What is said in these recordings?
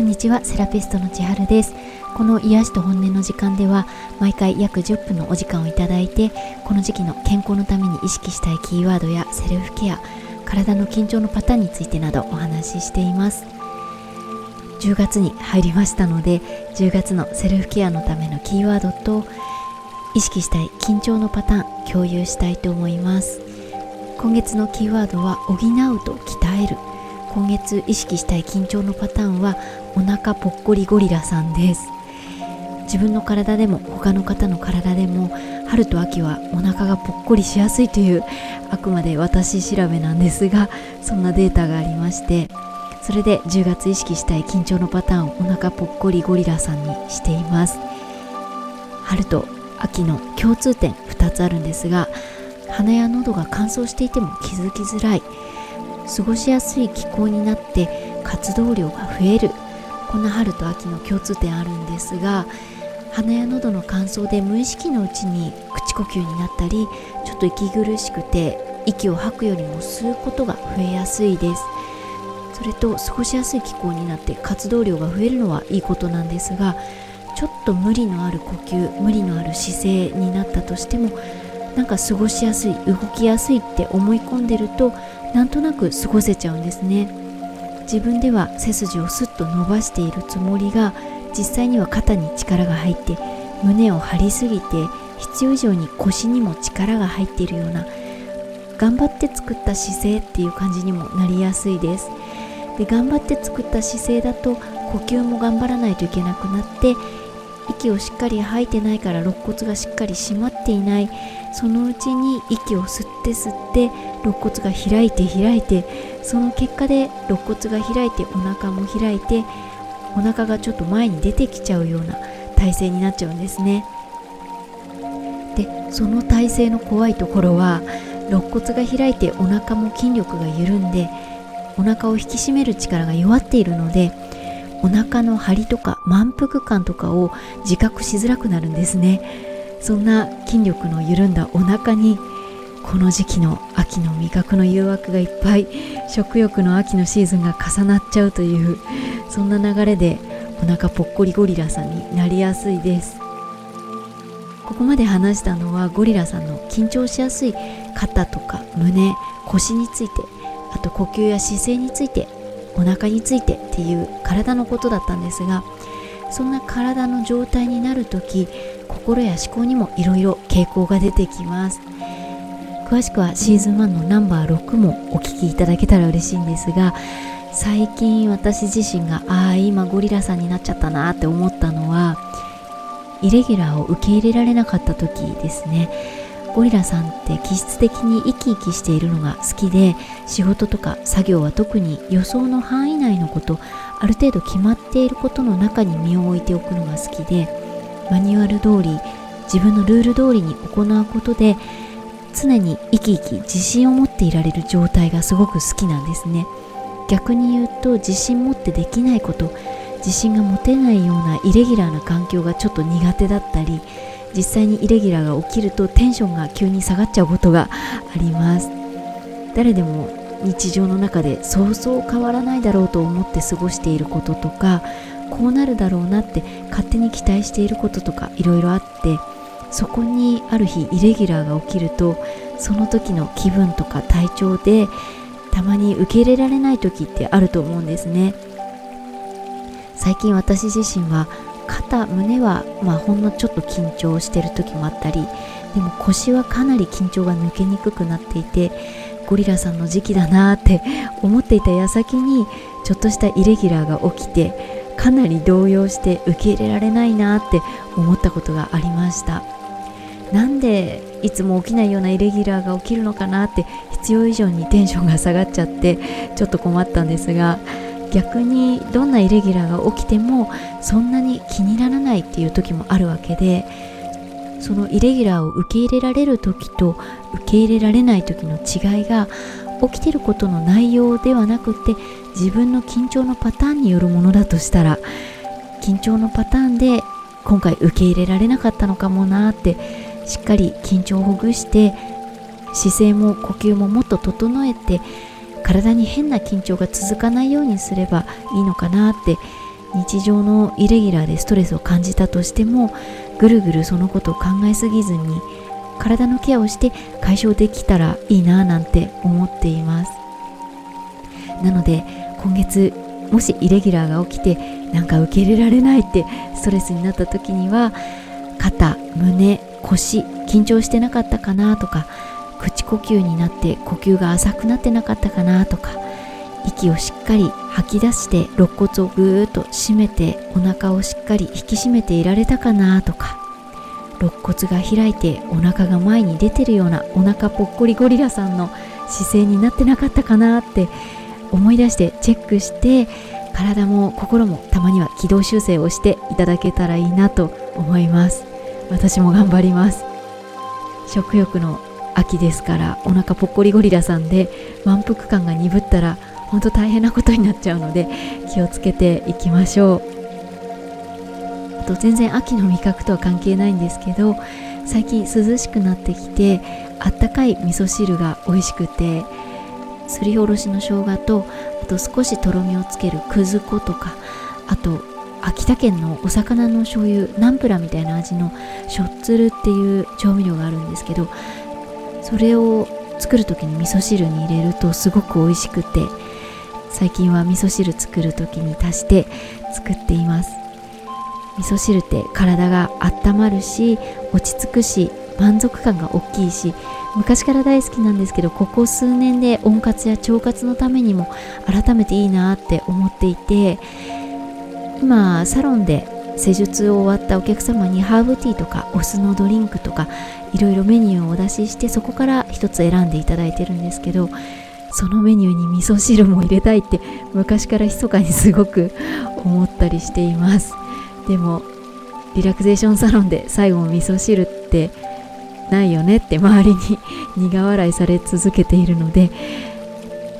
こんにちはセラピストの千春です。この癒しと本音の時間では毎回約10分のお時間をいただいてこの時期の健康のために意識したいキーワードやセルフケア体の緊張のパターンについてなどお話ししています。10月に入りましたので10月のセルフケアのためのキーワードと意識したい緊張のパターン共有したいと思います。今月のキーワードは補うと鍛える。今月意識したい緊張のパターンはお腹ぽっこりゴリラさんです。自分の体でも他の方の体でも春と秋はお腹がぽっこりしやすいというあくまで私調べなんですがそんなデータがありましてそれで10月意識したい緊張のパターンをお腹ぽっこりゴリラさんにしています。春と秋の共通点2つあるんですが鼻や喉が乾燥していても気づきづらい。過ごしやすい気候になって活動量が増える。こんな春と秋の共通点あるんですが鼻や喉の乾燥で無意識のうちに口呼吸になったりちょっと息苦しくて息を吐くよりも吸うことが増えやすいです。それと過ごしやすい気候になって活動量が増えるのはいいことなんですがちょっと無理のある呼吸無理のある姿勢になったとしてもなんか過ごしやすい動きやすいって思い込んでるとなんとなく過ごせちゃうんですね。自分では背筋をスッと伸ばしているつもりが実際には肩に力が入って胸を張りすぎて必要以上に腰にも力が入っているような頑張って作った姿勢っていう感じにもなりやすいです。で頑張って作った姿勢だと呼吸も頑張らないといけなくなって息をしっかり吐いてないから肋骨がしっかり締まっていない。そのうちに息を吸って吸って肋骨が開いて開いてその結果で肋骨が開いてお腹も開いてお腹がちょっと前に出てきちゃうような体勢になっちゃうんですね。でその体勢の怖いところは肋骨が開いてお腹も筋力が緩んでお腹を引き締める力が弱っているのでお腹の張りとか満腹感とかを自覚しづらくなるんですね。そんな筋力の緩んだお腹にこの時期の秋の味覚の誘惑がいっぱい食欲の秋のシーズンが重なっちゃうというそんな流れでお腹ぽっこりゴリラさんになりやすいです。ここまで話したのはゴリラさんの緊張しやすい肩とか胸腰についてあと呼吸や姿勢についてお腹についてっていう体のことだったんですがそんな体の状態になる時心や思考にもいろいろ傾向が出てきます。詳しくはシーズン1のナンバー6もお聞きいただけたら嬉しいんですが最近私自身がああ今ゴリラさんになっちゃったなって思ったのはイレギュラーを受け入れられなかった時ですね。ゴリラさんって気質的に生き生きしているのが好きで仕事とか作業は特に予想の範囲内のことある程度決まっていることの中に身を置いておくのが好きでマニュアル通り自分のルール通りに行うことで常に生き生き自信を持っていられる状態がすごく好きなんですね。逆に言うと自信持ってできないこと自信が持てないようなイレギュラーな環境がちょっと苦手だったり実際にイレギュラーが起きるとテンションが急に下がっちゃうことがあります。誰でも日常の中でそうそう変わらないだろうと思って過ごしていることとかこうなるだろうなって勝手に期待していることとかいろいろあってそこにある日イレギュラーが起きるとその時の気分とか体調でたまに受け入れられない時ってあると思うんですね。最近私自身は肩胸はまあほんのちょっと緊張してる時もあったりでも腰はかなり緊張が抜けにくくなっていてゴリラさんの時期だなって 思っていた矢先にちょっとしたイレギュラーが起きてかなり動揺して受け入れられないなって思ったことがありました。なんでいつも起きないようなイレギュラーが起きるのかなって必要以上にテンションが下がっちゃってちょっと困ったんですが逆にどんなイレギュラーが起きてもそんなに気にならないっていう時もあるわけでそのイレギュラーを受け入れられる時と受け入れられない時の違いが起きてることの内容ではなくて自分の緊張のパターンによるものだとしたら緊張のパターンで今回受け入れられなかったのかもなってしっかり緊張をほぐして姿勢も呼吸ももっと整えて体に変な緊張が続かないようにすればいいのかなって日常のイレギュラーでストレスを感じたとしてもぐるぐるそのことを考えすぎずに体のケアをして解消できたらいいななんて思っています。なので今月もしイレギュラーが起きてなんか受け入れられないってストレスになった時には肩胸腰緊張してなかったかなとか口呼吸になって呼吸が浅くなってなかったかなとか息をしっかり吐き出して肋骨をぐーっと締めてお腹をしっかり引き締めていられたかなとか肋骨が開いてお腹が前に出てるようなお腹ぽっこりゴリラさんの姿勢になってなかったかなって思い出してチェックして体も心もたまには軌道修正をしていただけたらいいなと思います。私も頑張ります。食欲の秋ですからお腹ぽっこりゴリラさんで満腹感が鈍ったら本当大変なことになっちゃうので気をつけていきましょう。あと全然秋の味覚とは関係ないんですけど最近涼しくなってきてあったかい味噌汁が美味しくてすりおろしの生姜とあと少しとろみをつけるくず粉とかあと秋田県のお魚の醤油ナンプラーみたいな味のしょっつるっていう調味料があるんですけどそれを作る時に味噌汁に入れるとすごく美味しくて最近は味噌汁作る時に足して作っています。味噌汁って体が温まるし落ち着くし満足感が大きいし昔から大好きなんですけどここ数年で温活や腸活のためにも改めていいなって思っていて今サロンで施術を終わったお客様にハーブティーとかお酢のドリンクとかいろいろメニューをお出ししてそこから一つ選んでいただいてるんですけどそのメニューに味噌汁も入れたいって昔から密かにすごく思ったりしています。でもリラクゼーションサロンで最後味噌汁ってないよねって周りに苦笑いされ続けているので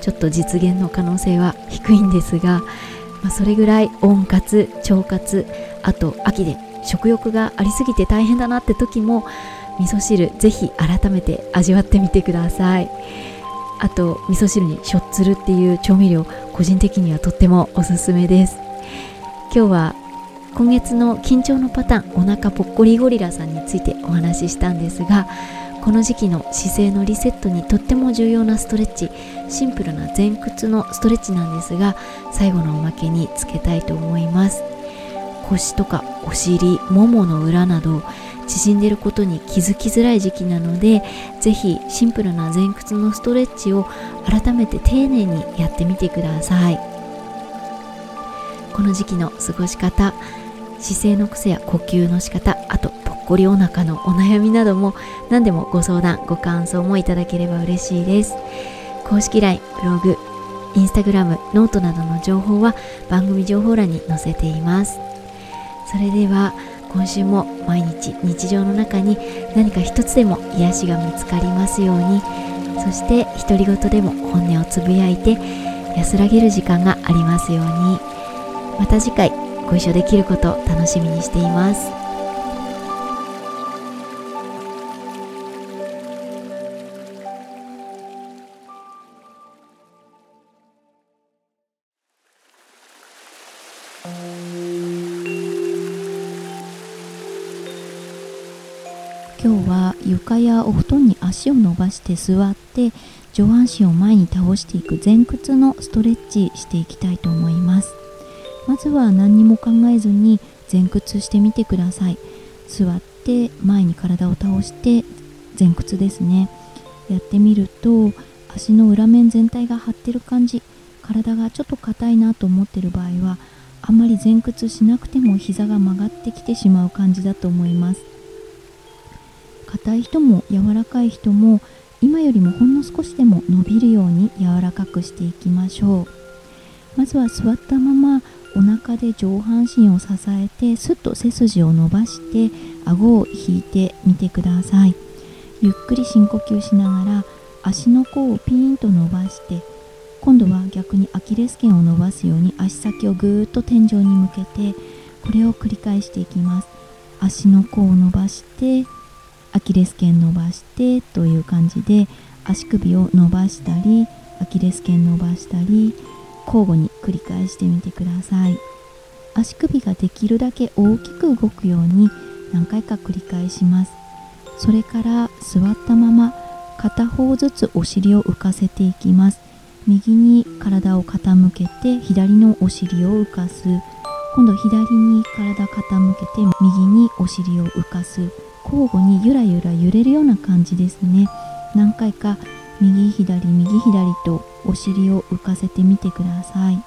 ちょっと実現の可能性は低いんですが、まあ、それぐらい温活腸活あと秋で食欲がありすぎて大変だなって時も味噌汁ぜひ改めて味わってみてください。あと味噌汁にしょっつるっていう調味料個人的にはとってもおすすめです。今日は今月の緊張のパターンお腹ぽっこりゴリラさんについてお話ししたんですがこの時期の姿勢のリセットにとっても重要なストレッチシンプルな前屈のストレッチなんですが最後のおまけにつけたいと思います。腰とかお尻ももの裏など縮んでいることに気づきづらい時期なのでぜひシンプルな前屈のストレッチを改めて丁寧にやってみてください。この時期の過ごし方姿勢の癖や呼吸の仕方あとぽっこりお腹のお悩みなども何でもご相談ご感想もいただければ嬉しいです。公式 LINE ブログインスタグラムノートなどの情報は番組情報欄に載せています。それでは今週も毎日日常の中に何か一つでも癒しが見つかりますように。そして独り言でも本音をつぶやいて安らげる時間がありますように。また次回ご一緒できることを楽しみにしています。は床やお布団に足を伸ばして座って上半身を前に倒していく前屈のストレッチしていきたいと思います。まずは何にも考えずに前屈してみてください。座って前に体を倒して前屈ですね。やってみると足の裏面全体が張ってる感じ体がちょっと硬いなと思ってる場合はあまり前屈しなくても膝が曲がってきてしまう感じだと思います。硬い人も柔らかい人も今よりもほんの少しでも伸びるように柔らかくしていきましょう。まずは座ったままお腹で上半身を支えてすっと背筋を伸ばして顎を引いてみてください。ゆっくり深呼吸しながら足の甲をピーンと伸ばして今度は逆にアキレス腱を伸ばすように足先をぐーっと天井に向けてこれを繰り返していきます。足の甲を伸ばしてアキレス腱伸ばしてという感じで足首を伸ばしたりアキレス腱伸ばしたり交互に繰り返してみてください。足首ができるだけ大きく動くように何回か繰り返します。それから座ったまま片方ずつお尻を浮かせていきます。右に体を傾けて左のお尻を浮かす。今度左に体傾けて右にお尻を浮かす。交互にゆらゆら揺れるような感じですね。何回か右左右左とお尻を浮かせてみてください。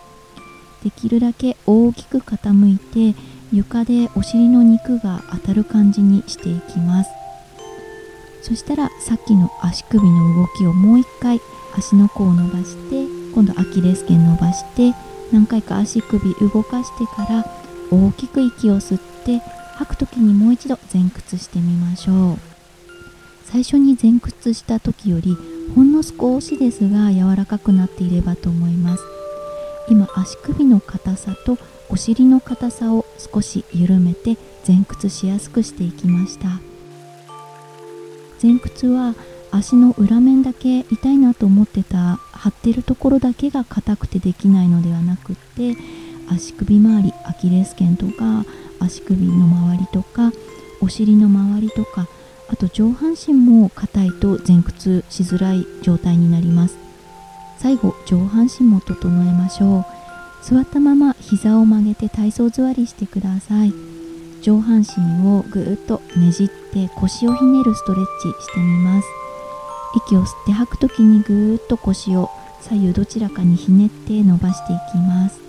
できるだけ大きく傾いて床でお尻の肉が当たる感じにしていきます。そしたらさっきの足首の動きをもう一回足の甲を伸ばして今度アキレス腱伸ばして何回か足首動かしてから大きく息を吸って吐く時にもう一度前屈してみましょう。最初に前屈した時よりほんの少しですが柔らかくなっていればと思います。今足首の硬さとお尻の硬さを少し緩めて前屈しやすくしていきました。前屈は足の裏面だけ痛いなと思ってた張ってるところだけが硬くてできないのではなくって足首周りアキレス腱とか足首の周りとかお尻の周りとかあと上半身も硬いと前屈しづらい状態になります。最後上半身も整えましょう。座ったまま膝を曲げて体操座りしてください。上半身をぐーっとねじって腰をひねるストレッチしてみます。息を吸って吐く時にぐーっと腰を左右どちらかにひねって伸ばしていきます。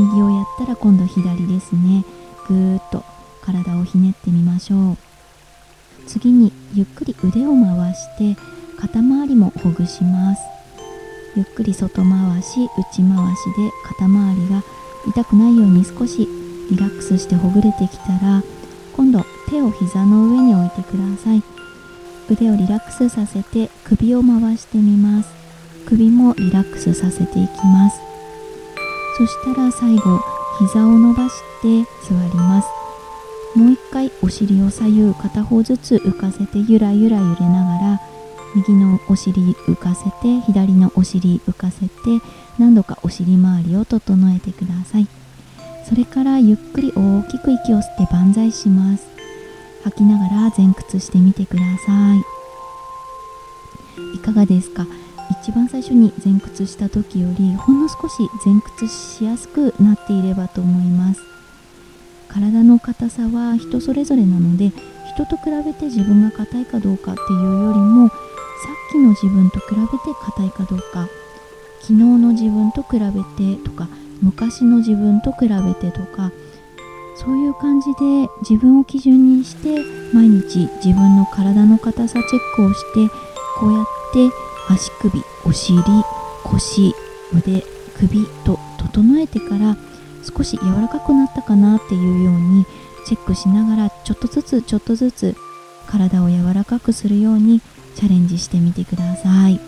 右をやったら今度左ですね。ぐーっと体をひねってみましょう。次にゆっくり腕を回して肩周りもほぐします。ゆっくり外回し内回しで肩周りが痛くないように少しリラックスしてほぐれてきたら今度手を膝の上に置いてください。腕をリラックスさせて首を回してみます。首もリラックスさせていきます。そしたら最後膝を伸ばして座ります。もう一回お尻を左右片方ずつ浮かせてゆらゆら揺れながら右のお尻浮かせて左のお尻浮かせて何度かお尻周りを整えてください。それからゆっくり大きく息を吸って万歳します。吐きながら前屈してみてください。いかがですか？一番最初に前屈した時よりほんの少し前屈しやすくなっていればと思います。体の硬さは人それぞれなので人と比べて自分が硬いかどうかっていうよりもさっきの自分と比べて硬いかどうか昨日の自分と比べてとか昔の自分と比べてとかそういう感じで自分を基準にして毎日自分の体の硬さチェックをしてこうやって足首お尻腰腕首と整えてから少し柔らかくなったかなっていうようにチェックしながらちょっとずつちょっとずつ体を柔らかくするようにチャレンジしてみてください。